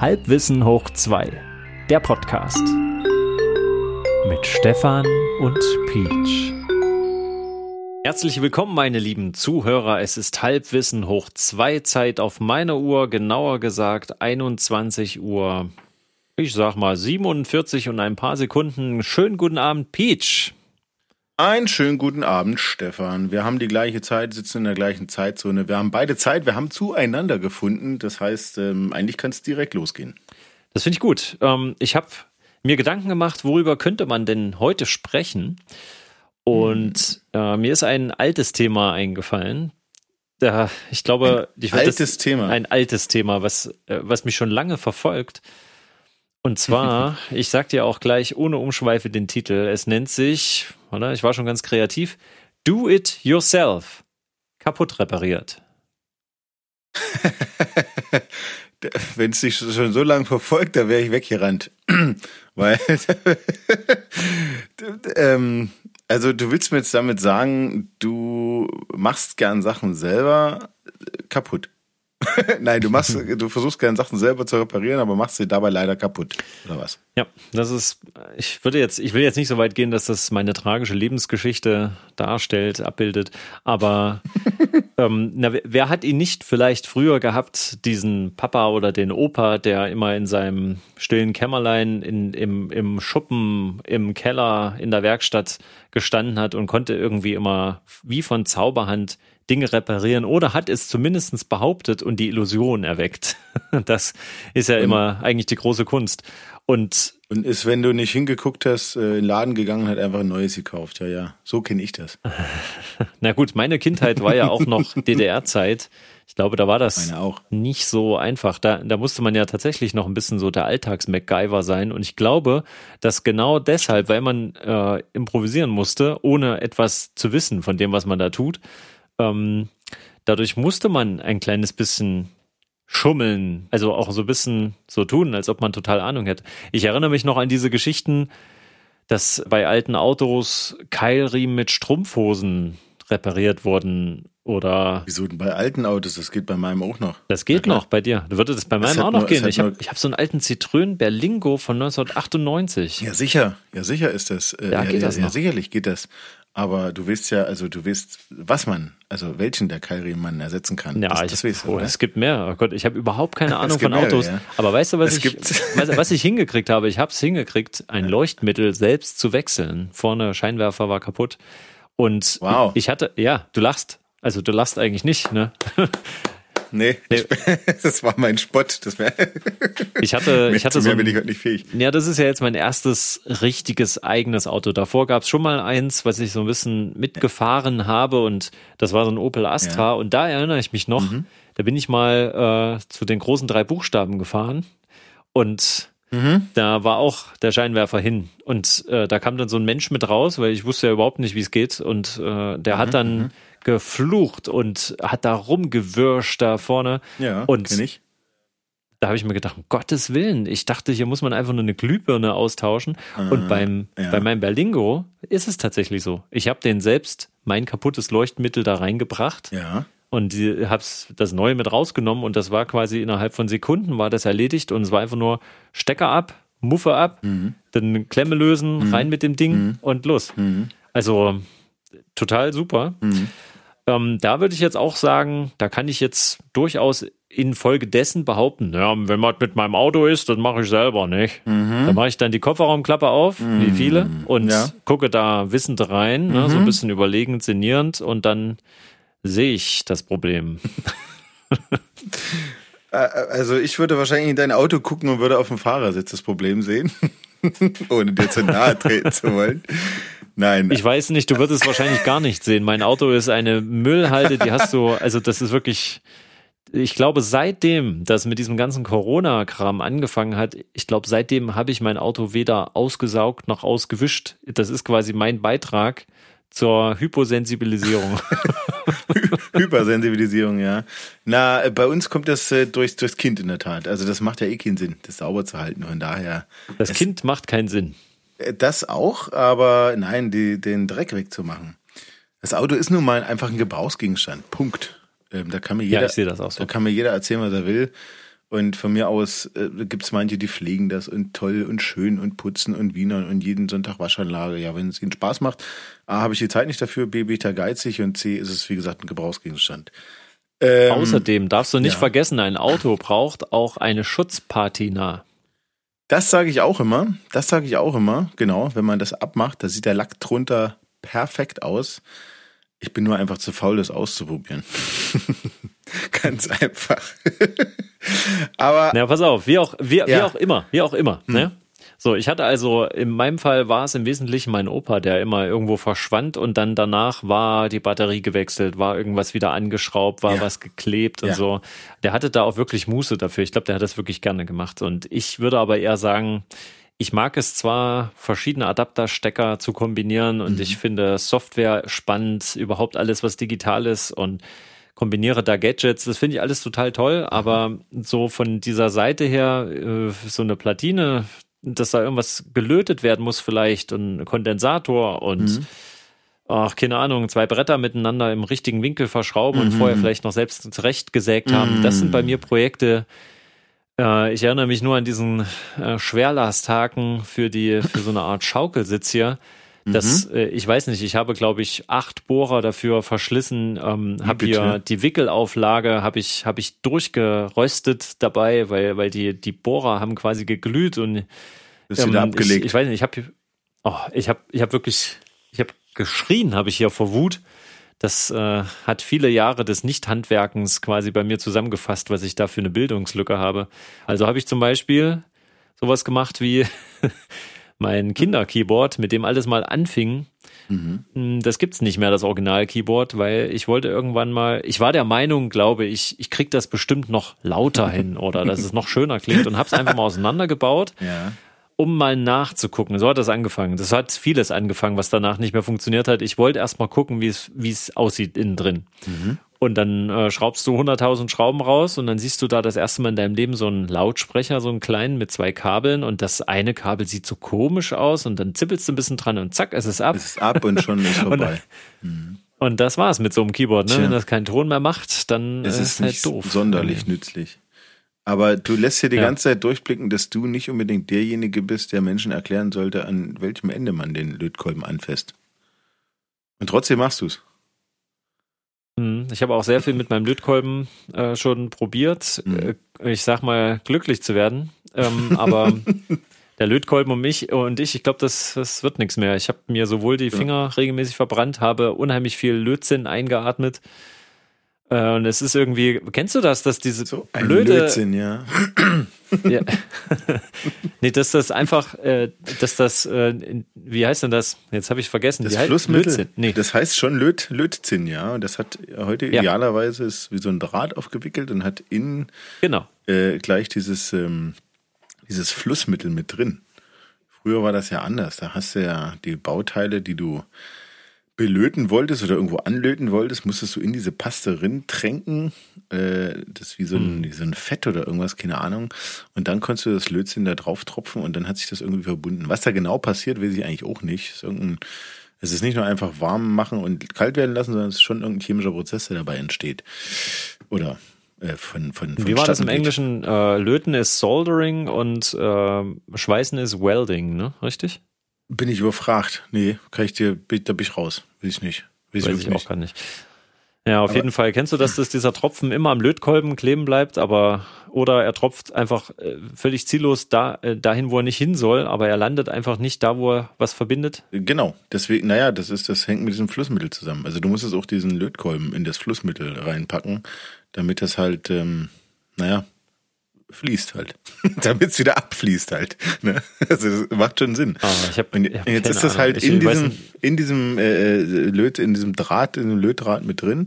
Halbwissen hoch 2, der Podcast. Mit Stefan und Peach. Herzlich willkommen, meine lieben Zuhörer. Es ist Halbwissen hoch 2 Zeit auf meiner Uhr, genauer gesagt 21 Uhr. Ich sag mal 47 und ein paar Sekunden. Schönen guten Abend, Peach. Einen schönen guten Abend, Stefan. Wir haben die gleiche Zeit, sitzen in der gleichen Zeitzone. Wir haben beide Zeit, wir haben zueinander gefunden. Das heißt, ähm, eigentlich kann es direkt losgehen. Das finde ich gut. Ähm, ich habe mir Gedanken gemacht, worüber könnte man denn heute sprechen? Und hm. äh, mir ist ein altes Thema eingefallen. Da, ich glaube, ein ich altes das, Thema. Ein altes Thema, was, äh, was mich schon lange verfolgt. Und zwar, ich sag dir auch gleich ohne Umschweife den Titel. Es nennt sich, oder? Ich war schon ganz kreativ. Do it yourself. Kaputt repariert. Wenn es dich schon so lange verfolgt, da wäre ich weggerannt. Weil, ähm, also du willst mir jetzt damit sagen, du machst gern Sachen selber kaputt. Nein, du machst, du versuchst gerne Sachen selber zu reparieren, aber machst sie dabei leider kaputt, oder was? Ja, das ist, ich würde jetzt, ich will jetzt nicht so weit gehen, dass das meine tragische Lebensgeschichte darstellt, abbildet, aber ähm, na, wer hat ihn nicht vielleicht früher gehabt, diesen Papa oder den Opa, der immer in seinem stillen Kämmerlein in, im, im Schuppen, im Keller, in der Werkstatt gestanden hat und konnte irgendwie immer wie von Zauberhand Dinge reparieren oder hat es zumindest behauptet und die Illusion erweckt. Das ist ja und, immer eigentlich die große Kunst. Und, und ist, wenn du nicht hingeguckt hast, äh, in den Laden gegangen, hat einfach ein neues gekauft. Ja, ja, so kenne ich das. Na gut, meine Kindheit war ja auch noch DDR-Zeit. Ich glaube, da war das nicht so einfach. Da, da musste man ja tatsächlich noch ein bisschen so der Alltags-MacGyver sein. Und ich glaube, dass genau deshalb, weil man äh, improvisieren musste, ohne etwas zu wissen von dem, was man da tut, ähm, dadurch musste man ein kleines bisschen schummeln, also auch so ein bisschen so tun, als ob man total Ahnung hätte. Ich erinnere mich noch an diese Geschichten, dass bei alten Autos Keilriemen mit Strumpfhosen repariert wurden oder. Wieso denn bei alten Autos? Das geht bei meinem auch noch. Das geht noch bei dir. Da würde das bei meinem auch noch nur, gehen. Ich habe hab so einen alten Citroën Berlingo von 1998. Ja, sicher. Ja, sicher ist das. Äh, ja, geht ja, das ja, sicherlich geht das. Aber du weißt ja, also du weißt, was man, also welchen der Keilriemen man ersetzen kann. Ja, das, ich, das weißt du, oh, es gibt mehr. Oh Gott, ich habe überhaupt keine Ahnung von mehr, Autos. Ja. Aber weißt du, was ich, was, was, ich hingekriegt habe? Ich habe es hingekriegt, ein Leuchtmittel selbst zu wechseln. Vorne Scheinwerfer war kaputt. Und wow. ich hatte, ja, du lachst. Also du lachst eigentlich nicht, ne? Nee, nee. das war mein Spott. Das wär ich hatte, ich hatte so. Mehr bin ich heute nicht fähig. Ja, das ist ja jetzt mein erstes richtiges eigenes Auto. Davor gab es schon mal eins, was ich so ein bisschen mitgefahren habe und das war so ein Opel Astra. Ja. Und da erinnere ich mich noch, mhm. da bin ich mal äh, zu den großen drei Buchstaben gefahren und Mhm. Da war auch der Scheinwerfer hin. Und äh, da kam dann so ein Mensch mit raus, weil ich wusste ja überhaupt nicht, wie es geht. Und äh, der mhm. hat dann mhm geflucht und hat da rumgewürscht da vorne. Ja, und ich. Da habe ich mir gedacht, um Gottes Willen, ich dachte, hier muss man einfach nur eine Glühbirne austauschen. Ah, und beim, ja. bei meinem Berlingo ist es tatsächlich so. Ich habe den selbst mein kaputtes Leuchtmittel da reingebracht. Ja. Und hab's das neue mit rausgenommen und das war quasi innerhalb von Sekunden war das erledigt und es war einfach nur Stecker ab, Muffe ab, mhm. dann Klemme lösen, mhm. rein mit dem Ding mhm. und los. Mhm. Also total super. Mhm. Ähm, da würde ich jetzt auch sagen, da kann ich jetzt durchaus infolgedessen behaupten, ja, wenn man mit meinem Auto ist, das mache ich selber nicht. Mhm. Da mache ich dann die Kofferraumklappe auf, mhm. wie viele, und ja. gucke da wissend rein, ne, so ein mhm. bisschen überlegend, sinnierend, und dann sehe ich das Problem. Also ich würde wahrscheinlich in dein Auto gucken und würde auf dem Fahrersitz das Problem sehen, ohne dir zu nahe treten zu wollen. Nein. Ich weiß nicht, du würdest wahrscheinlich gar nicht sehen. Mein Auto ist eine Müllhalde, die hast du, also das ist wirklich, ich glaube, seitdem das mit diesem ganzen Corona-Kram angefangen hat, ich glaube, seitdem habe ich mein Auto weder ausgesaugt noch ausgewischt. Das ist quasi mein Beitrag zur Hyposensibilisierung. Hypersensibilisierung, ja. Na, bei uns kommt das äh, durchs, durchs Kind in der Tat. Also das macht ja eh keinen Sinn, das sauber zu halten. Von daher. Das Kind macht keinen Sinn. Das auch, aber nein, die, den Dreck wegzumachen. Das Auto ist nun mal einfach ein Gebrauchsgegenstand. Punkt. Ähm, da kann mir jeder, ja, ich sehe das auch so. Da kann mir jeder erzählen, was er will. Und von mir aus äh, gibt es manche, die pflegen das und toll und schön und putzen und Wienern und jeden Sonntag Waschanlage. Ja, wenn es ihnen Spaß macht, A, habe ich die Zeit nicht dafür, B, bin ich da geizig und C, ist es, wie gesagt, ein Gebrauchsgegenstand. Ähm, Außerdem darfst du nicht ja. vergessen, ein Auto braucht auch eine Schutzpatina. Das sage ich auch immer. Das sage ich auch immer. Genau, wenn man das abmacht, da sieht der Lack drunter perfekt aus. Ich bin nur einfach zu faul, das auszuprobieren. Ganz einfach. Aber. Na, pass auf, wie auch, wie, ja. wie auch immer, wie auch immer, hm. ne? So, ich hatte also, in meinem Fall war es im Wesentlichen mein Opa, der immer irgendwo verschwand und dann danach war die Batterie gewechselt, war irgendwas wieder angeschraubt, war ja. was geklebt und ja. so. Der hatte da auch wirklich Muße dafür. Ich glaube, der hat das wirklich gerne gemacht. Und ich würde aber eher sagen, ich mag es zwar, verschiedene Adapterstecker zu kombinieren und mhm. ich finde Software spannend, überhaupt alles, was digital ist und kombiniere da Gadgets, das finde ich alles total toll, aber so von dieser Seite her, äh, so eine Platine, dass da irgendwas gelötet werden muss vielleicht und ein Kondensator und mhm. ach, keine Ahnung, zwei Bretter miteinander im richtigen Winkel verschrauben mhm. und vorher vielleicht noch selbst zurechtgesägt haben. Das sind bei mhm. mir Projekte, äh, ich erinnere mich nur an diesen äh, Schwerlasthaken für die, für so eine Art Schaukelsitz hier. Das, mhm. äh, ich weiß nicht, ich habe, glaube ich, acht Bohrer dafür verschlissen, ähm, habe hier die Wickelauflage, habe ich, hab ich durchgeröstet dabei, weil, weil die, die Bohrer haben quasi geglüht und ist ähm, wieder abgelegt. Ich, ich weiß nicht, ich habe oh, ich hab, ich hab wirklich, ich habe geschrien, habe ich hier vor Wut. Das äh, hat viele Jahre des Nichthandwerkens quasi bei mir zusammengefasst, was ich da für eine Bildungslücke habe. Also habe ich zum Beispiel sowas gemacht wie mein Kinderkeyboard, mit dem alles mal anfing. Mhm. Hm, das gibt's nicht mehr, das Original-Keyboard, weil ich wollte irgendwann mal, ich war der Meinung, glaube ich, ich krieg das bestimmt noch lauter hin oder dass es noch schöner klingt und hab's einfach mal auseinandergebaut. Ja um mal nachzugucken. So hat das angefangen. Das hat vieles angefangen, was danach nicht mehr funktioniert hat. Ich wollte erst mal gucken, wie es, wie es aussieht innen drin. Mhm. Und dann äh, schraubst du 100.000 Schrauben raus und dann siehst du da das erste Mal in deinem Leben so einen Lautsprecher, so einen kleinen mit zwei Kabeln und das eine Kabel sieht so komisch aus und dann zippelst du ein bisschen dran und zack, es ist ab. Es ist ab und schon ist vorbei. und, mhm. und das war's mit so einem Keyboard. Ne? Wenn das keinen Ton mehr macht, dann es ist es halt doof. Sonderlich nützlich. Aber du lässt dir die ja. ganze Zeit durchblicken, dass du nicht unbedingt derjenige bist, der Menschen erklären sollte, an welchem Ende man den Lötkolben anfasst. Und trotzdem machst du es. Mhm. Ich habe auch sehr viel mit meinem Lötkolben äh, schon probiert. Mhm. Ich sag mal, glücklich zu werden. Ähm, aber der Lötkolben und mich und ich, ich glaube, das, das wird nichts mehr. Ich habe mir sowohl die Finger ja. regelmäßig verbrannt, habe unheimlich viel Lötzinn eingeatmet. Äh, und es ist irgendwie, kennst du das, dass diese so ein blöde. Blödsinn, ja. ja. nee, dass das einfach, äh, dass das, äh, wie heißt denn das? Jetzt habe ich vergessen. Das Flussmittel. Nee. Das heißt schon Löt, Lötzinn, ja. Und das hat heute ja. idealerweise ist wie so ein Draht aufgewickelt und hat innen genau. äh, gleich dieses, ähm, dieses Flussmittel mit drin. Früher war das ja anders. Da hast du ja die Bauteile, die du belöten wolltest oder irgendwo anlöten wolltest, musstest du in diese Paste rin tränken. Äh, das ist wie so ein, hm. wie so ein Fett oder irgendwas, keine Ahnung. Und dann konntest du das Lötzinn da drauf tropfen und dann hat sich das irgendwie verbunden. Was da genau passiert, weiß ich eigentlich auch nicht. Es ist, es ist nicht nur einfach warm machen und kalt werden lassen, sondern es ist schon irgendein chemischer Prozess, der dabei entsteht. Oder äh, von, von, von Wie war das im Englischen? Äh, Löten ist Soldering und äh, Schweißen ist Welding, ne? Richtig? Bin ich überfragt? Nee, kann ich dir, da bin ich raus. Weiß ich nicht. Weiß, Weiß ich, ich auch gar nicht. Ja, auf aber jeden Fall. Kennst du, dass das dieser Tropfen immer am Lötkolben kleben bleibt, aber oder er tropft einfach äh, völlig ziellos da, äh, dahin, wo er nicht hin soll, aber er landet einfach nicht da, wo er was verbindet? Genau. Deswegen, naja, das ist, das hängt mit diesem Flussmittel zusammen. Also du musst es auch diesen Lötkolben in das Flussmittel reinpacken, damit das halt, ähm, naja, fließt halt. Damit es wieder abfließt halt. Ne? Also das macht schon Sinn. Oh, ich hab, und jetzt ist das halt in diesem, in diesem äh, Löt, in diesem Draht, in dem Lötdraht mit drin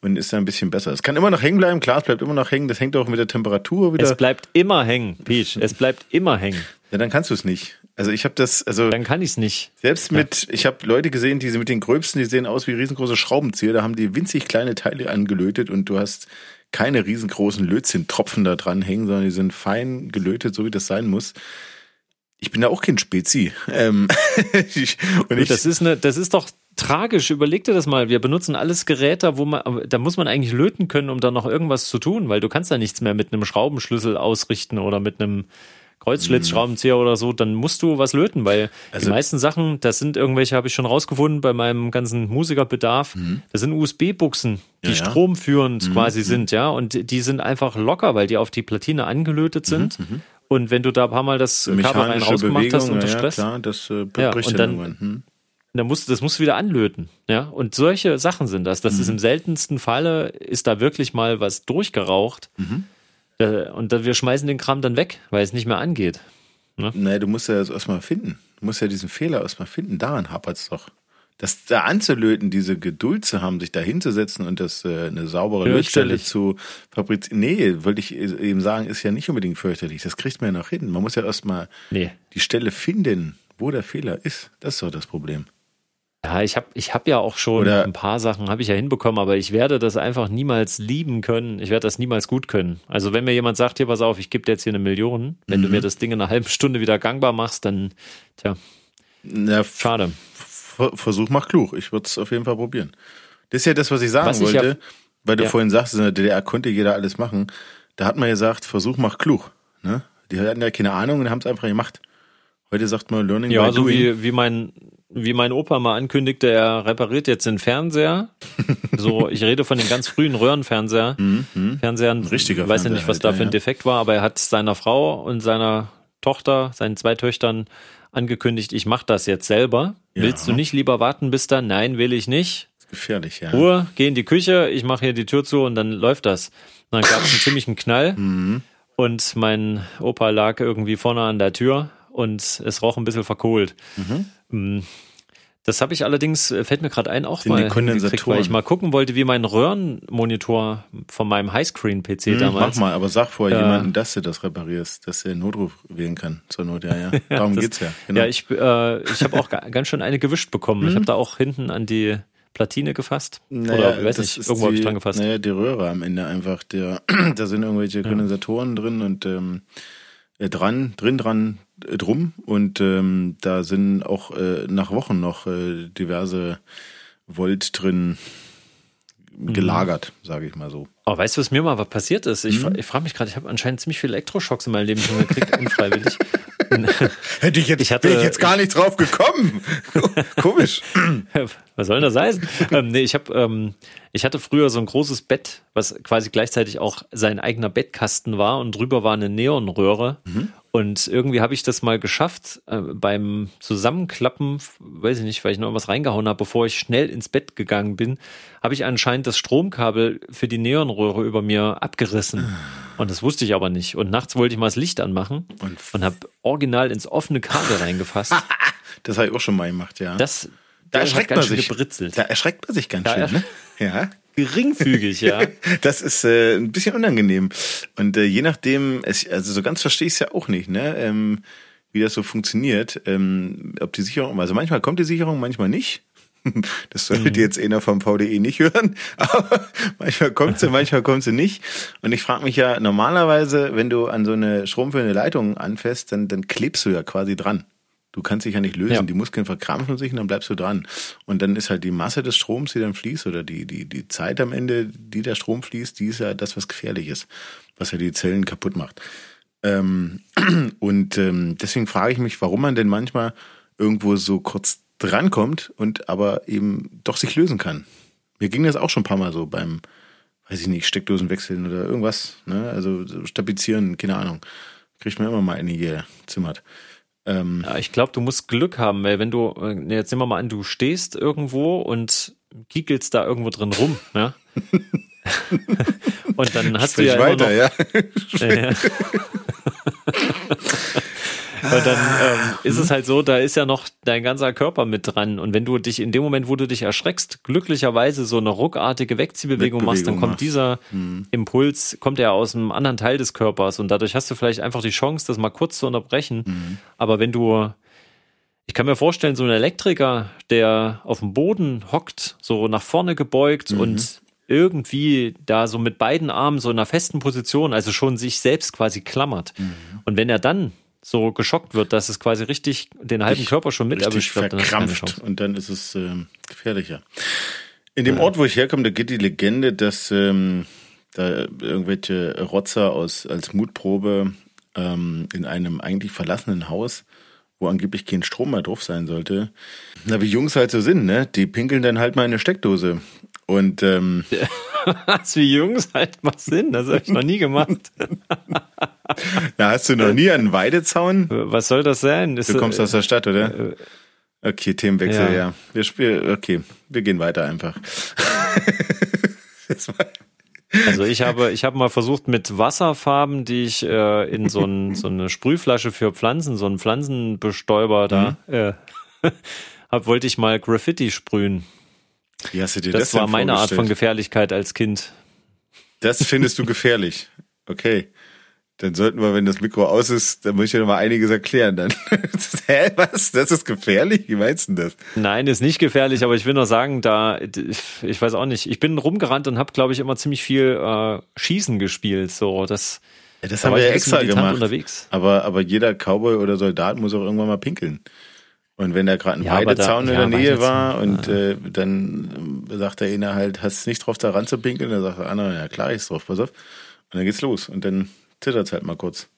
und ist da ein bisschen besser. Es kann immer noch hängen bleiben, klar, es bleibt immer noch hängen. Das hängt auch mit der Temperatur wieder. Es bleibt immer hängen, Peach. Es bleibt immer hängen. Ja, dann kannst du es nicht. Also ich habe das, also dann kann ich es nicht. Selbst mit, ja. ich habe Leute gesehen, die mit den gröbsten, die sehen aus wie riesengroße Schraubenzieher. Da haben die winzig kleine Teile angelötet und du hast keine riesengroßen Lötzinn-Tropfen da dran hängen, sondern die sind fein gelötet, so wie das sein muss. Ich bin da auch kein Spezi. Ähm, ich, und ich, das ist eine, das ist doch tragisch. Überleg dir das mal. Wir benutzen alles Geräte, wo man, da muss man eigentlich löten können, um da noch irgendwas zu tun, weil du kannst da nichts mehr mit einem Schraubenschlüssel ausrichten oder mit einem Kreuzschlitzschraubenzieher mhm. oder so, dann musst du was löten, weil also, die meisten Sachen, das sind irgendwelche, habe ich schon rausgefunden bei meinem ganzen Musikerbedarf, mhm. das sind USB-Buchsen, die ja, ja. stromführend mhm. quasi mhm. sind, ja, und die sind einfach locker, weil die auf die Platine angelötet sind. Mhm. Und wenn du da ein paar Mal das Kabel rein rausgemacht hast unter Stress, ja, klar, das äh, ja, und dann, hm. dann musst, das musst du wieder anlöten. Ja? Und solche Sachen sind das. Das mhm. ist im seltensten Falle, ist da wirklich mal was durchgeraucht. Mhm. Äh, und wir schmeißen den Kram dann weg, weil es nicht mehr angeht. Ne? Nee, du musst ja das erstmal finden. Du musst ja diesen Fehler erstmal finden. Daran hapert es doch. Das da anzulöten, diese Geduld zu haben, sich da hinzusetzen und das äh, eine saubere Lötstelle zu fabrizieren. Nee, wollte ich eben sagen, ist ja nicht unbedingt fürchterlich. Das kriegt man ja noch hin. Man muss ja erstmal nee. die Stelle finden, wo der Fehler ist. Das ist doch das Problem. Ja, ich habe ich hab ja auch schon Oder ein paar Sachen habe ich ja hinbekommen, aber ich werde das einfach niemals lieben können. Ich werde das niemals gut können. Also wenn mir jemand sagt, hier pass auf, ich gebe dir jetzt hier eine Million, wenn mhm. du mir das Ding in einer halben Stunde wieder gangbar machst, dann tja, ja, schade. Versuch mach klug. Ich würde es auf jeden Fall probieren. Das ist ja das, was ich sagen was wollte, ich ja, weil du ja. vorhin sagst, in der DDR konnte jeder alles machen. Da hat man gesagt, Versuch mach klug. Ne? Die hatten ja keine Ahnung und haben es einfach gemacht. Heute sagt man Learning ja, by so doing. wie, wie mein wie mein Opa mal ankündigte, er repariert jetzt den Fernseher. So, ich rede von den ganz frühen Röhrenfernseher. Mhm, mhm. Fernsehern. Richtiger Ich weiß ja nicht, was halt, da für ein Defekt war, aber er hat seiner Frau und seiner Tochter, seinen zwei Töchtern angekündigt, ich mache das jetzt selber. Ja. Willst du nicht lieber warten bis dann? Nein, will ich nicht. gefährlich, ja. Ruhe, geh in die Küche, ich mache hier die Tür zu und dann läuft das. Und dann gab es einen ziemlichen Knall mhm. und mein Opa lag irgendwie vorne an der Tür und es roch ein bisschen verkohlt. Mhm. Mm. Das habe ich allerdings, äh, fällt mir gerade ein, auch Sind mal gekriegt, weil ich mal gucken wollte, wie mein Röhrenmonitor von meinem Highscreen-PC hm, damals. Mach mal, aber sag vorher äh, jemanden, dass du das reparierst, dass er Notruf wählen kann zur Not, ja, ja. Darum das, geht's ja. Genau. Ja, ich, äh, ich habe auch ganz schön eine gewischt bekommen. Mhm. Ich habe da auch hinten an die Platine gefasst. Naja, Oder weiß nicht, irgendwo habe ich dran gefasst. Naja, die Röhre am Ende einfach. Der, da sind irgendwelche Kondensatoren ja. drin und ähm, äh, dran, drin dran drum und ähm, da sind auch äh, nach Wochen noch äh, diverse Volt drin gelagert, mhm. sage ich mal so. Oh, weißt du, was mir mal was passiert ist? Ich, mhm. ich frage mich gerade, ich habe anscheinend ziemlich viele Elektroschocks in meinem Leben schon gekriegt, unfreiwillig. Hätte ich jetzt, ich hatte, bin ich jetzt gar nicht drauf gekommen. Komisch. Was soll denn das heißen? ähm, nee, ich habe, ähm, ich hatte früher so ein großes Bett, was quasi gleichzeitig auch sein eigener Bettkasten war und drüber war eine Neonröhre. Mhm. Und irgendwie habe ich das mal geschafft, äh, beim Zusammenklappen, weiß ich nicht, weil ich noch was reingehauen habe, bevor ich schnell ins Bett gegangen bin, habe ich anscheinend das Stromkabel für die Neonröhre über mir abgerissen. Und das wusste ich aber nicht. Und nachts wollte ich mal das Licht anmachen und, und habe original ins offene Kabel reingefasst. das habe ich auch schon mal gemacht, ja. Das, da erschreckt man sich. Gebritzelt. Da erschreckt man sich ganz da schön, ne? Ja geringfügig, ja. das ist äh, ein bisschen unangenehm. Und äh, je nachdem, es, also so ganz verstehe ich es ja auch nicht, ne? Ähm, wie das so funktioniert. Ähm, ob die Sicherung, also manchmal kommt die Sicherung, manchmal nicht. Das solltet mhm. ihr jetzt einer vom VDE nicht hören, aber manchmal kommt sie, manchmal kommt sie nicht. Und ich frage mich ja, normalerweise, wenn du an so eine stromführende Leitung anfährst, dann, dann klebst du ja quasi dran. Du kannst dich ja nicht lösen, ja. die Muskeln verkrampfen sich und dann bleibst du dran. Und dann ist halt die Masse des Stroms, die dann fließt, oder die, die, die Zeit am Ende, die der Strom fließt, die ist ja das, was gefährlich ist, was ja die Zellen kaputt macht. Ähm, und ähm, deswegen frage ich mich, warum man denn manchmal irgendwo so kurz drankommt und aber eben doch sich lösen kann. Mir ging das auch schon ein paar Mal so beim, weiß ich nicht, Steckdosen wechseln oder irgendwas, ne? Also stabilizieren, keine Ahnung. Kriegt man immer mal eine hier zimmert. Ähm, ja, ich glaube, du musst Glück haben, weil wenn du, äh, jetzt nehmen wir mal an, du stehst irgendwo und kiekelst da irgendwo drin rum, ja. und dann hast Sprich du ja weiter, immer noch, ja. ja. Und dann ähm, ist es halt so, da ist ja noch dein ganzer Körper mit dran. Und wenn du dich in dem Moment, wo du dich erschreckst, glücklicherweise so eine ruckartige Wegziehbewegung machst, dann kommt machst. dieser mhm. Impuls, kommt ja aus einem anderen Teil des Körpers. Und dadurch hast du vielleicht einfach die Chance, das mal kurz zu unterbrechen. Mhm. Aber wenn du ich kann mir vorstellen, so ein Elektriker, der auf dem Boden hockt, so nach vorne gebeugt mhm. und irgendwie da so mit beiden Armen so in einer festen Position, also schon sich selbst quasi klammert. Mhm. Und wenn er dann so geschockt wird, dass es quasi richtig den halben ich Körper schon mit erwischt wird. Verkrampft und dann ist es äh, gefährlicher. In dem ja. Ort, wo ich herkomme, da geht die Legende, dass ähm, da irgendwelche Rotzer aus als Mutprobe ähm, in einem eigentlich verlassenen Haus, wo angeblich kein Strom mehr drauf sein sollte. Na, wie Jungs halt so sind, ne? Die pinkeln dann halt mal in eine Steckdose. Und ähm, Was wie Jungs halt mal sind, das habe ich noch nie gemacht. Na, hast du noch nie einen Weidezaun? Was soll das sein? Ist, du kommst aus der Stadt, oder? Äh, okay, Themenwechsel, ja. ja. Wir spielen, okay, wir gehen weiter einfach. Also ich habe, ich habe mal versucht mit Wasserfarben, die ich äh, in so, ein, so eine Sprühflasche für Pflanzen, so einen Pflanzenbestäuber da, mhm. äh, hab, wollte ich mal Graffiti sprühen. Wie hast du dir das, das war meine Art von Gefährlichkeit als Kind. Das findest du gefährlich. Okay. Dann sollten wir, wenn das Mikro aus ist, dann muss ich ja noch mal einiges erklären dann. Hä, was? Das ist gefährlich? Wie meinst du denn das? Nein, ist nicht gefährlich, aber ich will nur sagen, da, ich weiß auch nicht, ich bin rumgerannt und habe, glaube ich, immer ziemlich viel äh, Schießen gespielt. So, das, ja, das da haben wir ja extra gemacht. Unterwegs. Aber, aber jeder Cowboy oder Soldat muss auch irgendwann mal pinkeln. Und wenn da gerade ein ja, Weidezaun da, in der ja, Nähe war und äh, dann sagt der eine halt, hast du nicht drauf, da ran zu pinkeln? Dann sagt der andere, ja klar, ich drauf, pass auf. Und dann geht's los. Und dann zittert halt mal kurz.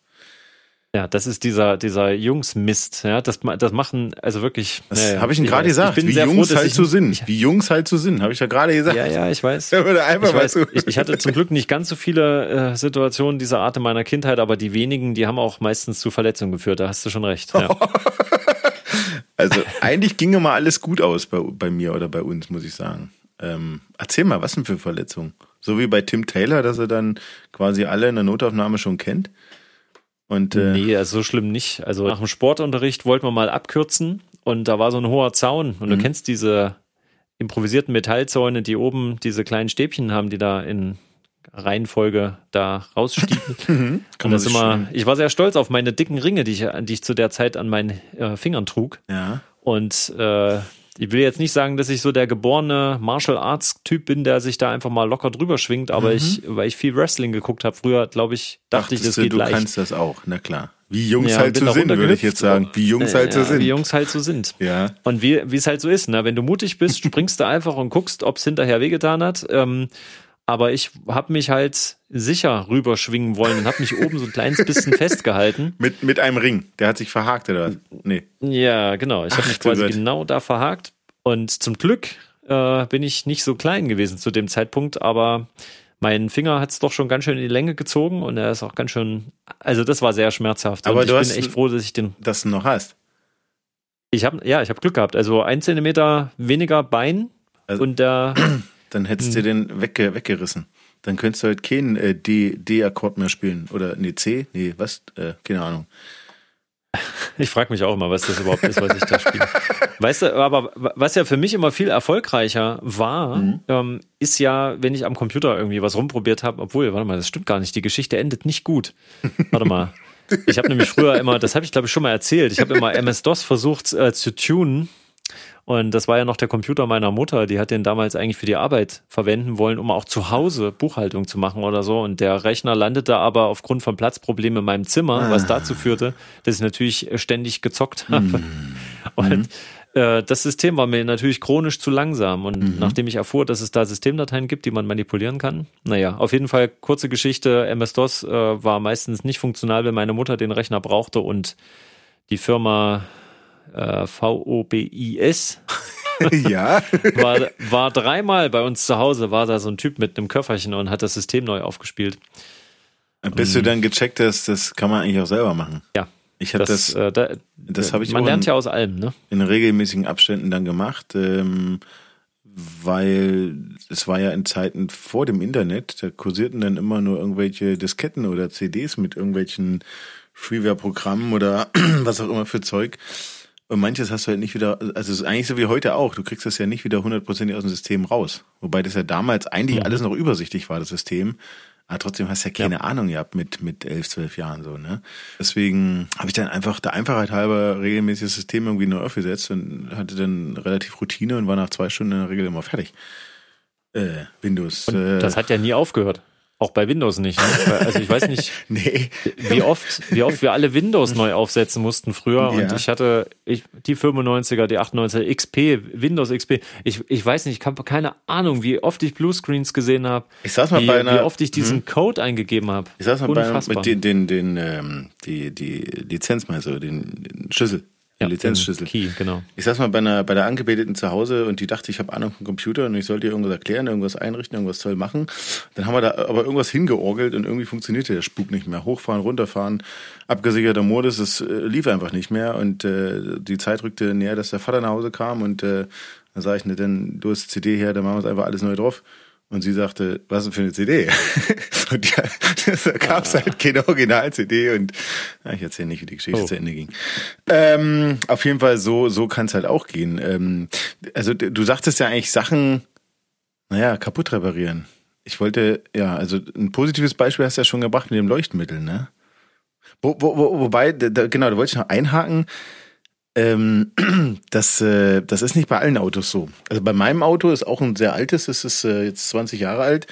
Ja, das ist dieser, dieser Jungsmist. Ja, das, das machen, also wirklich. Das naja, habe ich Ihnen gerade gesagt, wie Jungs froh, halt so sind. Wie Jungs halt so sind, habe ich ja gerade gesagt. Ja, ja, ich weiß. ich, weiß ich, ich, hatte zum Glück nicht ganz so viele äh, Situationen dieser Art in meiner Kindheit, aber die wenigen, die haben auch meistens zu Verletzungen geführt. Da hast du schon recht. Ja. also eigentlich ginge mal alles gut aus bei, bei mir oder bei uns, muss ich sagen. Ähm, erzähl mal, was denn für Verletzungen? So wie bei Tim Taylor, dass er dann quasi alle in der Notaufnahme schon kennt? Und, äh, nee, also so schlimm nicht. Also nach dem Sportunterricht wollten wir mal abkürzen und da war so ein hoher Zaun und mhm. du kennst diese improvisierten Metallzäune, die oben diese kleinen Stäbchen haben, die da in Reihenfolge da rausstieben. Mhm. und das immer, ich war sehr stolz auf meine dicken Ringe, die ich, die ich zu der Zeit an meinen äh, Fingern trug. Ja. Und äh, ich will jetzt nicht sagen, dass ich so der geborene Martial Arts Typ bin, der sich da einfach mal locker drüber schwingt, aber mhm. ich, weil ich viel Wrestling geguckt habe früher, glaube ich, dachte Dachtest ich, das geht du leicht. Du kannst das auch, na klar. Wie Jungs ja, halt so sind, würde ich jetzt sagen. Wie Jungs halt so sind. Wie Jungs halt so sind. Ja. Und wie wie es halt so ist, ne? Wenn du mutig bist, springst du einfach und guckst, ob es hinterher wehgetan hat. Ähm, aber ich habe mich halt sicher rüberschwingen wollen und habe mich oben so ein kleines bisschen festgehalten. Mit, mit einem Ring. Der hat sich verhakt oder was? Nee. Ja, genau. Ich habe mich quasi Gott. genau da verhakt. Und zum Glück äh, bin ich nicht so klein gewesen zu dem Zeitpunkt, aber mein Finger hat es doch schon ganz schön in die Länge gezogen und er ist auch ganz schön, also das war sehr schmerzhaft. Aber und du ich hast bin echt froh, dass ich den. Das noch hast. Ich habe ja, ich habe Glück gehabt. Also ein Zentimeter weniger Bein also, und der. Dann hättest du hm. den wegge weggerissen. Dann könntest du halt keinen äh, D-Akkord mehr spielen. Oder nee, C? Nee, was? Äh, keine Ahnung. Ich frage mich auch immer, was das überhaupt ist, was ich da spiele. Weißt du, aber was ja für mich immer viel erfolgreicher war, mhm. ähm, ist ja, wenn ich am Computer irgendwie was rumprobiert habe, obwohl, warte mal, das stimmt gar nicht, die Geschichte endet nicht gut. Warte mal. Ich habe nämlich früher immer, das habe ich glaube ich schon mal erzählt, ich habe immer MS-DOS versucht äh, zu tunen und das war ja noch der Computer meiner Mutter, die hat den damals eigentlich für die Arbeit verwenden wollen, um auch zu Hause Buchhaltung zu machen oder so. Und der Rechner landete aber aufgrund von Platzproblemen in meinem Zimmer, ah. was dazu führte, dass ich natürlich ständig gezockt habe. Mhm. Und äh, das System war mir natürlich chronisch zu langsam. Und mhm. nachdem ich erfuhr, dass es da Systemdateien gibt, die man manipulieren kann, naja, auf jeden Fall kurze Geschichte. MS-DOS äh, war meistens nicht funktional, wenn meine Mutter den Rechner brauchte und die Firma äh, V-O-B-I-S. ja. war, war dreimal bei uns zu Hause, war da so ein Typ mit einem Köfferchen und hat das System neu aufgespielt. Bis du dann gecheckt hast, das kann man eigentlich auch selber machen. Ja. Ich habe das, das, äh, da, das habe ich Man lernt in, ja aus allem, ne? In regelmäßigen Abständen dann gemacht, ähm, weil es war ja in Zeiten vor dem Internet, da kursierten dann immer nur irgendwelche Disketten oder CDs mit irgendwelchen Freeware-Programmen oder was auch immer für Zeug. Und manches hast du halt nicht wieder, also es ist eigentlich so wie heute auch, du kriegst das ja nicht wieder hundertprozentig aus dem System raus. Wobei das ja damals eigentlich mhm. alles noch übersichtlich war, das System. Aber trotzdem hast du ja keine ja. Ahnung gehabt mit, mit elf, zwölf Jahren so, ne? Deswegen habe ich dann einfach der Einfachheit halber regelmäßig das System irgendwie neu aufgesetzt und hatte dann relativ Routine und war nach zwei Stunden in der Regel immer fertig. Äh, Windows. Äh, das hat ja nie aufgehört. Auch bei Windows nicht. Ne? Also ich weiß nicht, nee. wie oft, wie oft wir alle Windows neu aufsetzen mussten früher. Ja. Und ich hatte ich, die 95er, die 98er, XP, Windows XP. Ich, ich weiß nicht, ich habe keine Ahnung, wie oft ich Bluescreens gesehen habe. Ich saß mal wie, bei einer, wie oft ich diesen hm. Code eingegeben habe. Ich saß mal Unfassbar. bei mit den, den, den ähm, die, die Lizenz mal so, den, den Schlüssel ja, Lizenzschlüssel. Key, genau. Ich saß mal bei einer, bei der Angebeteten zu Hause und die dachte, ich habe Ahnung vom Computer und ich sollte ihr irgendwas erklären, irgendwas einrichten, irgendwas toll machen. Dann haben wir da aber irgendwas hingeorgelt und irgendwie funktionierte der Spuk nicht mehr. Hochfahren, runterfahren, abgesicherter Modus, es äh, lief einfach nicht mehr und äh, die Zeit rückte näher, dass der Vater nach Hause kam und äh, dann sage ich, ne, denn du hast CD her, dann machen wir es einfach alles neu drauf. Und sie sagte, was denn für eine CD? und ja, da gab es halt keine Original-CD und ja, ich erzähle nicht, wie die Geschichte oh. zu Ende ging. Ähm, auf jeden Fall, so, so kann es halt auch gehen. Ähm, also du sagtest ja eigentlich Sachen, naja, kaputt reparieren. Ich wollte, ja, also ein positives Beispiel hast du ja schon gebracht mit dem Leuchtmittel, ne? Wo, wo, wo, wobei, da, genau, da wollte ich noch einhaken. Ähm, das, äh, das ist nicht bei allen Autos so. Also bei meinem Auto ist auch ein sehr altes, es ist äh, jetzt 20 Jahre alt.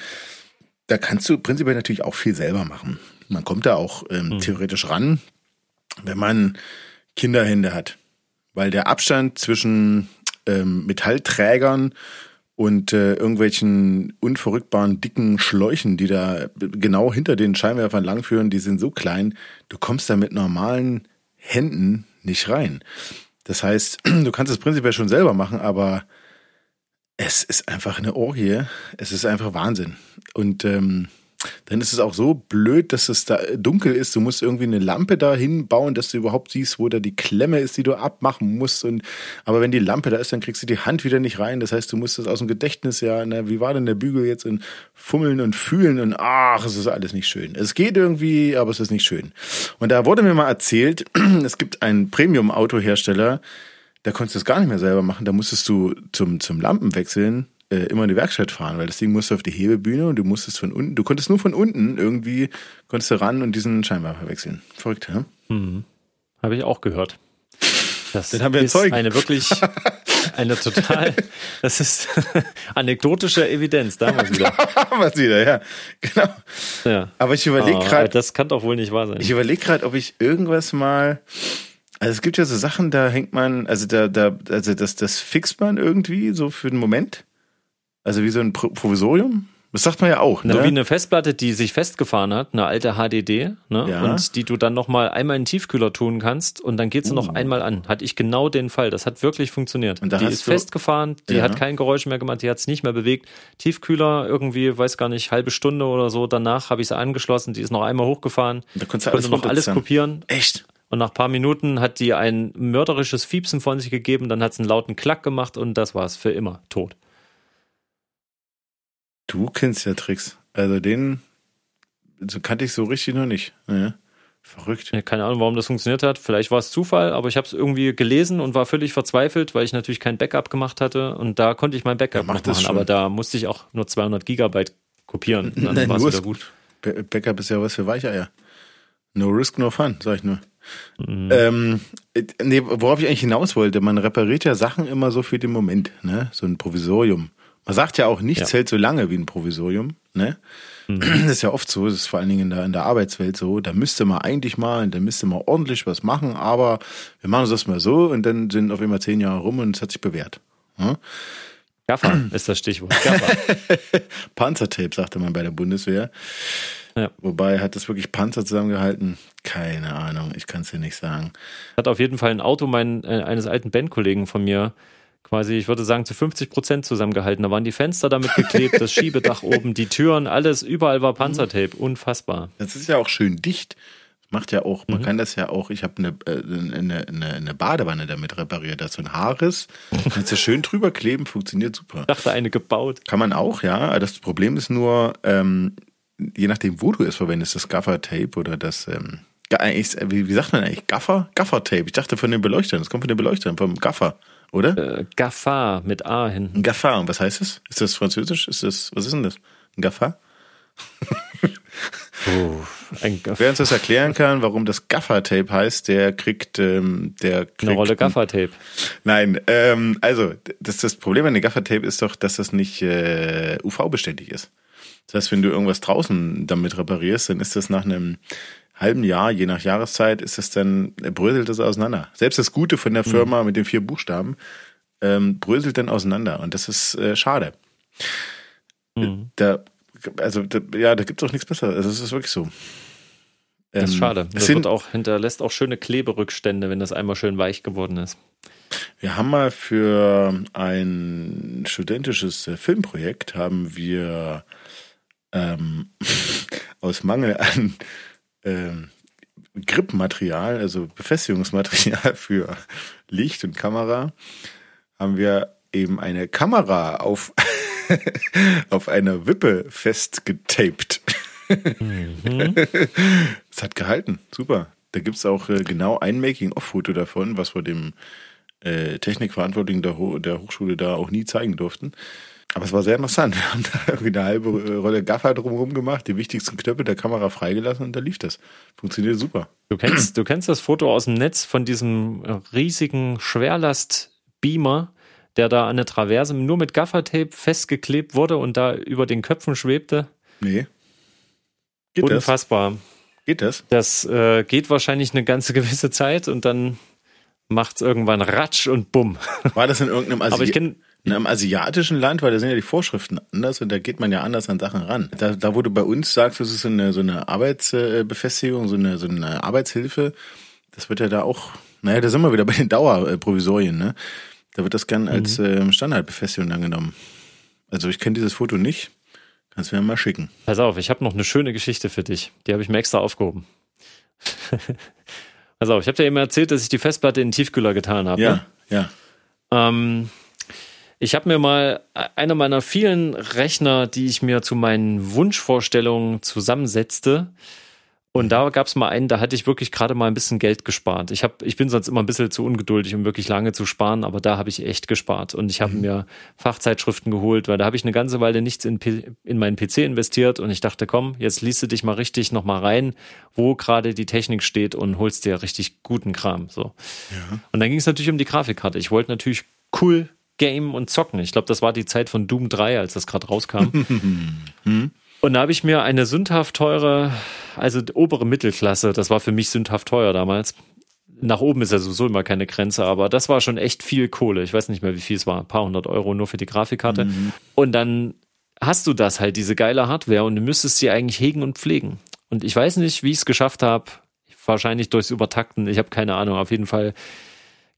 Da kannst du prinzipiell natürlich auch viel selber machen. Man kommt da auch ähm, mhm. theoretisch ran, wenn man Kinderhände hat. Weil der Abstand zwischen ähm, Metallträgern und äh, irgendwelchen unverrückbaren dicken Schläuchen, die da genau hinter den Scheinwerfern langführen, die sind so klein, du kommst da mit normalen Händen nicht rein. Das heißt, du kannst es prinzipiell schon selber machen, aber es ist einfach eine Orgie. Es ist einfach Wahnsinn. Und ähm, dann ist es auch so blöd, dass es da dunkel ist. Du musst irgendwie eine Lampe da hinbauen, dass du überhaupt siehst, wo da die Klemme ist, die du abmachen musst. Und, aber wenn die Lampe da ist, dann kriegst du die Hand wieder nicht rein. Das heißt, du musst es aus dem Gedächtnis ja, na, wie war denn der Bügel jetzt in Fummeln und Fühlen und ach, es ist alles nicht schön. Es geht irgendwie, aber es ist nicht schön. Und da wurde mir mal erzählt, es gibt einen Premium-Autohersteller, da konntest du es gar nicht mehr selber machen. Da musstest du zum, zum Lampenwechseln äh, immer in die Werkstatt fahren, weil das Ding musste auf die Hebebühne und du musstest von unten, du konntest nur von unten irgendwie, konntest du ran und diesen Scheinwerfer wechseln. Verrückt, ja? Mhm. Habe ich auch gehört. Das haben wir ist Zeugen. eine wirklich, eine total, das ist anekdotische Evidenz, da haben wir es wieder. Da haben wir es wieder, ja. Genau. Ja. Aber ich überlege gerade. Oh, das kann doch wohl nicht wahr sein. Ich überlege gerade, ob ich irgendwas mal, also es gibt ja so Sachen, da hängt man, also da, da, also das, das fixt man irgendwie so für den Moment. Also wie so ein Provisorium? Das sagt man ja auch, ne? Na, wie eine Festplatte, die sich festgefahren hat, eine alte HDD, ne? Ja. Und die du dann nochmal einmal in den Tiefkühler tun kannst und dann geht sie uh. noch einmal an. Hatte ich genau den Fall. Das hat wirklich funktioniert. Und die ist festgefahren, die ja. hat kein Geräusch mehr gemacht, die hat es nicht mehr bewegt. Tiefkühler irgendwie, weiß gar nicht, halbe Stunde oder so. Danach habe ich sie angeschlossen, die ist noch einmal hochgefahren. Da konntest du alles noch alles kopieren. Echt? Und nach paar Minuten hat die ein mörderisches Fiepsen von sich gegeben, dann hat es einen lauten Klack gemacht und das war's für immer tot. Du kennst ja Tricks. Also den so kannte ich so richtig noch nicht. Ja. Verrückt. Ja, keine Ahnung, warum das funktioniert hat. Vielleicht war es Zufall, aber ich habe es irgendwie gelesen und war völlig verzweifelt, weil ich natürlich kein Backup gemacht hatte. Und da konnte ich mein Backup ja, machen, aber da musste ich auch nur 200 Gigabyte kopieren. Dann Nein, war es wieder gut. Backup ist ja was für Weicheier. No risk, no fun, sag ich nur. Mhm. Ähm, nee, worauf ich eigentlich hinaus wollte, man repariert ja Sachen immer so für den Moment, ne? So ein Provisorium. Man sagt ja auch, nichts ja. hält so lange wie ein Provisorium. Ne? Mhm. Das ist ja oft so, das ist vor allen Dingen in der, in der Arbeitswelt so, da müsste man eigentlich mal, da müsste man ordentlich was machen, aber wir machen das mal so und dann sind auf einmal zehn Jahre rum und es hat sich bewährt. Ja? Gaffer ist das Stichwort. Panzertape, sagte man bei der Bundeswehr. Ja. Wobei, hat das wirklich Panzer zusammengehalten? Keine Ahnung, ich kann es dir nicht sagen. Hat auf jeden Fall ein Auto mein, äh, eines alten Bandkollegen von mir quasi, ich würde sagen, zu 50 Prozent zusammengehalten. Da waren die Fenster damit geklebt, das Schiebedach oben, die Türen, alles, überall war Panzertape. Unfassbar. Das ist ja auch schön dicht. Macht ja auch, man mhm. kann das ja auch, ich habe eine, äh, eine, eine, eine Badewanne damit repariert, da ist so ein Haarriss, kannst du schön drüber kleben, funktioniert super. Ich dachte, eine gebaut. Kann man auch, ja. Das Problem ist nur, ähm, je nachdem, wo du es verwendest, das Gaffer-Tape oder das, ähm, wie, wie sagt man eigentlich, Gaffer? Gaffer-Tape. Ich dachte von den Beleuchtern, das kommt von den Beleuchtern, vom Gaffer oder? Äh, Gaffar mit A hinten. Gaffar, und was heißt das? Ist das Französisch? Ist das, was ist denn das? Ein Gaffar? oh, ein Gaff Wer uns das erklären kann, warum das Gaffer-Tape heißt, der kriegt, ähm, der kriegt eine Rolle Gaffer-Tape. Nein, ähm, also das, das Problem an dem Gaffer-Tape ist doch, dass das nicht äh, UV-beständig ist. Das heißt, wenn du irgendwas draußen damit reparierst, dann ist das nach einem halben Jahr, je nach Jahreszeit, ist es dann, bröselt das auseinander. Selbst das Gute von der mhm. Firma mhm. mit den vier Buchstaben ähm, bröselt dann auseinander und das ist äh, schade. Mhm. Da, also da, ja, da gibt es auch nichts Besseres. Also es ist wirklich so. Das ist ähm, schade. Das sind, auch, hinterlässt auch schöne Kleberückstände, wenn das einmal schön weich geworden ist. Wir haben mal für ein studentisches äh, Filmprojekt haben wir ähm, aus Mangel an ähm, Gripmaterial, also Befestigungsmaterial für Licht und Kamera, haben wir eben eine Kamera auf, auf einer Wippe festgetaped. Mhm. Es hat gehalten, super. Da gibt es auch äh, genau ein Making-of-Foto davon, was wir dem äh, Technikverantwortlichen der, Ho der Hochschule da auch nie zeigen durften. Aber es war sehr interessant. Wir haben da irgendwie eine halbe äh, Rolle Gaffer drumherum gemacht, die wichtigsten Knöpfe der Kamera freigelassen und da lief das. Funktioniert super. Du kennst, du kennst das Foto aus dem Netz von diesem äh, riesigen Schwerlast-Beamer, der da an der Traverse nur mit Gaffertape festgeklebt wurde und da über den Köpfen schwebte? Nee. Geht Unfassbar. Das? Geht das? Das äh, geht wahrscheinlich eine ganze gewisse Zeit und dann macht es irgendwann Ratsch und Bumm. War das in irgendeinem Asi Aber ich kenn, in einem asiatischen Land, weil da sind ja die Vorschriften anders und da geht man ja anders an Sachen ran. Da, da wo du bei uns sagst, das ist so eine, so eine Arbeitsbefestigung, so eine, so eine Arbeitshilfe, das wird ja da auch, naja, da sind wir wieder bei den Dauerprovisorien, ne? Da wird das gern mhm. als äh, Standardbefestigung angenommen. Also ich kenne dieses Foto nicht. Kannst du mir mal schicken. Pass auf, ich habe noch eine schöne Geschichte für dich. Die habe ich mir extra aufgehoben. Pass auf, ich habe dir eben erzählt, dass ich die Festplatte in den Tiefkühler getan habe. Ja, ne? ja. Ähm, ich habe mir mal einer meiner vielen Rechner, die ich mir zu meinen Wunschvorstellungen zusammensetzte, und da gab es mal einen, da hatte ich wirklich gerade mal ein bisschen Geld gespart. Ich hab, ich bin sonst immer ein bisschen zu ungeduldig, um wirklich lange zu sparen, aber da habe ich echt gespart. Und ich habe mhm. mir Fachzeitschriften geholt, weil da habe ich eine ganze Weile nichts in, in meinen PC investiert und ich dachte, komm, jetzt liest du dich mal richtig nochmal rein, wo gerade die Technik steht und holst dir richtig guten Kram. So. Ja. Und dann ging es natürlich um die Grafikkarte. Ich wollte natürlich cool game und zocken. Ich glaube, das war die Zeit von Doom 3, als das gerade rauskam. hm. Und da habe ich mir eine sündhaft teure, also obere Mittelklasse, das war für mich sündhaft teuer damals. Nach oben ist ja sowieso immer keine Grenze, aber das war schon echt viel Kohle. Ich weiß nicht mehr, wie viel es war. Ein paar hundert Euro nur für die Grafikkarte. Mhm. Und dann hast du das halt, diese geile Hardware, und du müsstest sie eigentlich hegen und pflegen. Und ich weiß nicht, wie ich es geschafft habe. Wahrscheinlich durchs Übertakten. Ich habe keine Ahnung. Auf jeden Fall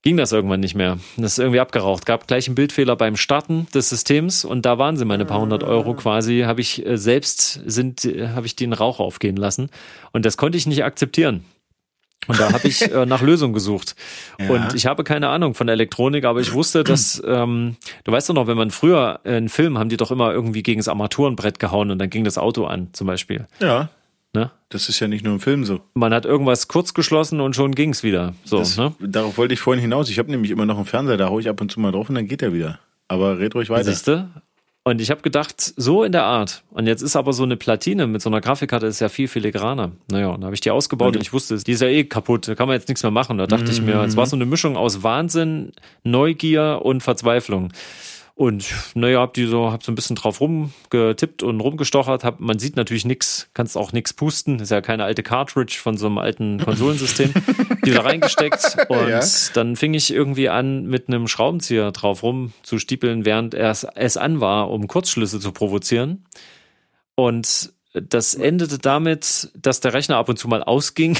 ging das irgendwann nicht mehr. Das ist irgendwie abgeraucht. Gab gleich einen Bildfehler beim Starten des Systems und da waren sie meine paar hundert Euro quasi. Habe ich äh, selbst sind habe ich den Rauch aufgehen lassen und das konnte ich nicht akzeptieren. Und da habe ich äh, nach Lösungen gesucht. Ja. Und ich habe keine Ahnung von Elektronik, aber ich wusste, dass, ähm, du weißt doch noch, wenn man früher äh, einen Film haben die doch immer irgendwie gegen das Armaturenbrett gehauen und dann ging das Auto an, zum Beispiel. Ja. Ne? Das ist ja nicht nur im Film so. Man hat irgendwas kurz geschlossen und schon ging's wieder. So, das, ne? Darauf wollte ich vorhin hinaus. Ich habe nämlich immer noch einen Fernseher, da haue ich ab und zu mal drauf und dann geht er wieder. Aber red ruhig weiter. Siehste? Und ich habe gedacht, so in der Art. Und jetzt ist aber so eine Platine mit so einer Grafikkarte ist ja viel filigraner. Naja, und da habe ich die ausgebaut und ich wusste, die ist ja eh kaputt, da kann man jetzt nichts mehr machen. Da dachte mhm. ich mir, es war so eine Mischung aus Wahnsinn, Neugier und Verzweiflung. Und naja, hab die so, hab so ein bisschen drauf rumgetippt und rumgestochert. Hab, man sieht natürlich nichts, kannst auch nichts pusten. Ist ja keine alte Cartridge von so einem alten Konsolensystem. die da reingesteckt und ja. dann fing ich irgendwie an, mit einem Schraubenzieher drauf rum zu stiepeln, während er es an war, um Kurzschlüsse zu provozieren. Und das endete damit, dass der Rechner ab und zu mal ausging.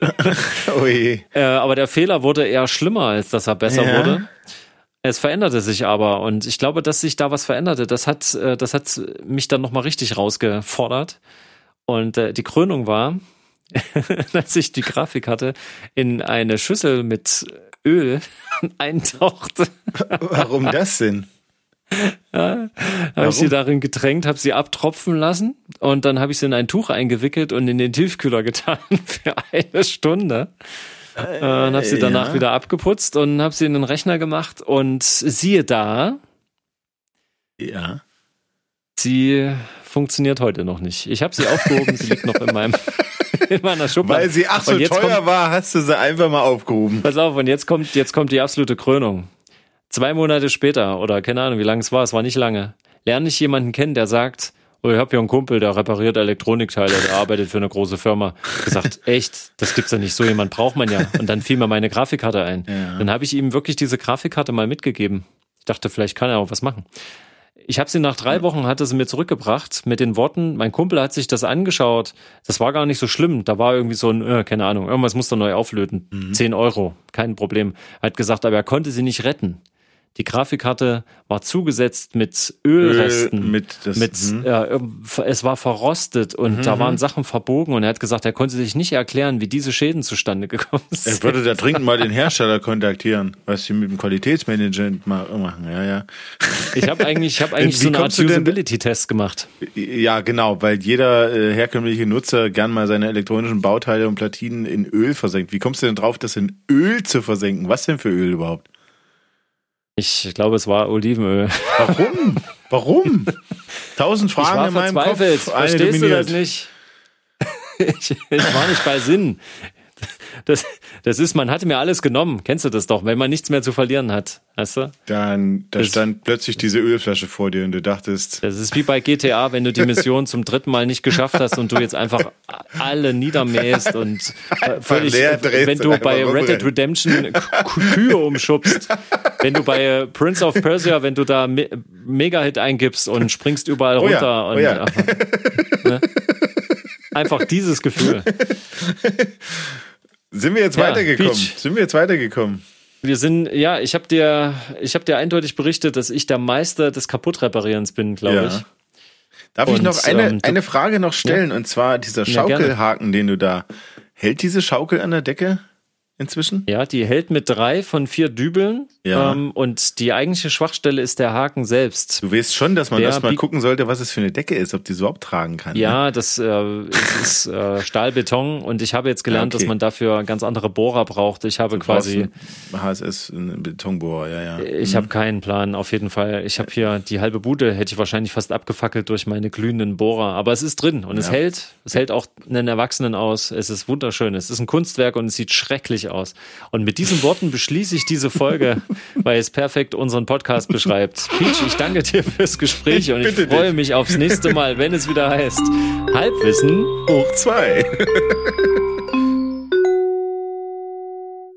oh. Äh, aber der Fehler wurde eher schlimmer, als dass er besser ja. wurde. Es veränderte sich aber und ich glaube, dass sich da was veränderte, das hat, äh, das hat mich dann nochmal richtig rausgefordert. Und äh, die Krönung war, dass ich die Grafik hatte, in eine Schüssel mit Öl eintauchte. Warum das denn? Ja, habe ich sie darin getränkt, habe sie abtropfen lassen und dann habe ich sie in ein Tuch eingewickelt und in den Tiefkühler getan für eine Stunde. Äh, und habe sie danach ja. wieder abgeputzt und habe sie in den Rechner gemacht und siehe da. Ja. Sie funktioniert heute noch nicht. Ich habe sie aufgehoben, sie liegt noch in meinem in meiner Schublade. Weil sie ach so teuer kommt, war, hast du sie einfach mal aufgehoben. Pass auf, und jetzt kommt jetzt kommt die absolute Krönung. Zwei Monate später oder keine Ahnung, wie lange es war, es war nicht lange. Lerne ich jemanden kennen, der sagt, ich habe hier einen Kumpel, der repariert Elektronikteile, der arbeitet für eine große Firma. Gesagt, echt, das gibt's ja nicht, so jemand braucht man ja. Und dann fiel mir meine Grafikkarte ein. Ja. Dann habe ich ihm wirklich diese Grafikkarte mal mitgegeben. Ich dachte, vielleicht kann er auch was machen. Ich habe sie nach drei Wochen, hatte sie mir zurückgebracht mit den Worten, mein Kumpel hat sich das angeschaut, das war gar nicht so schlimm, da war irgendwie so ein, äh, keine Ahnung, irgendwas musste neu auflöten, mhm. 10 Euro, kein Problem. Er hat gesagt, aber er konnte sie nicht retten. Die Grafikkarte war zugesetzt mit Ölresten. Öl, mit das, mit, äh, es war verrostet und mhm. da waren Sachen verbogen und er hat gesagt, er konnte sich nicht erklären, wie diese Schäden zustande gekommen sind. Er würde da dringend mal den Hersteller kontaktieren, was sie mit dem Qualitätsmanagement machen. Ja, ja. Ich habe eigentlich, ich habe eigentlich so eine Art Usability-Test gemacht. Ja, genau, weil jeder äh, herkömmliche Nutzer gern mal seine elektronischen Bauteile und Platinen in Öl versenkt. Wie kommst du denn drauf, das in Öl zu versenken? Was denn für Öl überhaupt? Ich glaube, es war Olivenöl. Warum? Warum? Tausend Fragen in meinem Kopf. Verstehst du das nicht? ich, ich war nicht bei Sinn das, das ist, man hatte mir alles genommen. Kennst du das doch, wenn man nichts mehr zu verlieren hat, weißt du? Dann, da das, stand plötzlich diese Ölflasche vor dir und du dachtest. Das ist wie bei GTA, wenn du die Mission zum dritten Mal nicht geschafft hast und du jetzt einfach alle niedermähst und äh, völlig, wenn du bei Red Dead Redemption Kühe umschubst, wenn du bei äh, Prince of Persia, wenn du da Me Mega-Hit eingibst und springst überall runter oh ja, und, oh ja. ne? einfach dieses Gefühl. Sind wir jetzt ja, weitergekommen? Peach. Sind wir jetzt weitergekommen? Wir sind, ja, ich habe dir, ich habe dir eindeutig berichtet, dass ich der Meister des Kaputtreparierens bin, glaube ja. ich. Darf und, ich noch eine, ähm, eine Frage noch stellen? Ja. Und zwar dieser Schaukelhaken, den du da, hält diese Schaukel an der Decke? Inzwischen? Ja, die hält mit drei von vier Dübeln. Ja. Ähm, und die eigentliche Schwachstelle ist der Haken selbst. Du weißt schon, dass man der erstmal gucken sollte, was es für eine Decke ist, ob die es überhaupt tragen kann. Ja, ne? das äh, ist äh, Stahlbeton und ich habe jetzt gelernt, ja, okay. dass man dafür ganz andere Bohrer braucht. Ich habe also quasi HSS, ein Betonbohrer, ja, ja. Ich mhm. habe keinen Plan, auf jeden Fall. Ich habe hier die halbe Bude, hätte ich wahrscheinlich fast abgefackelt durch meine glühenden Bohrer. Aber es ist drin und ja. es hält. Es hält auch einen Erwachsenen aus. Es ist wunderschön. Es ist ein Kunstwerk und es sieht schrecklich aus. Und mit diesen Worten beschließe ich diese Folge, weil es perfekt unseren Podcast beschreibt. Peach, ich danke dir fürs Gespräch und ich freue mich aufs nächste Mal, wenn es wieder heißt Halbwissen hoch zwei.